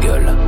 Gueule.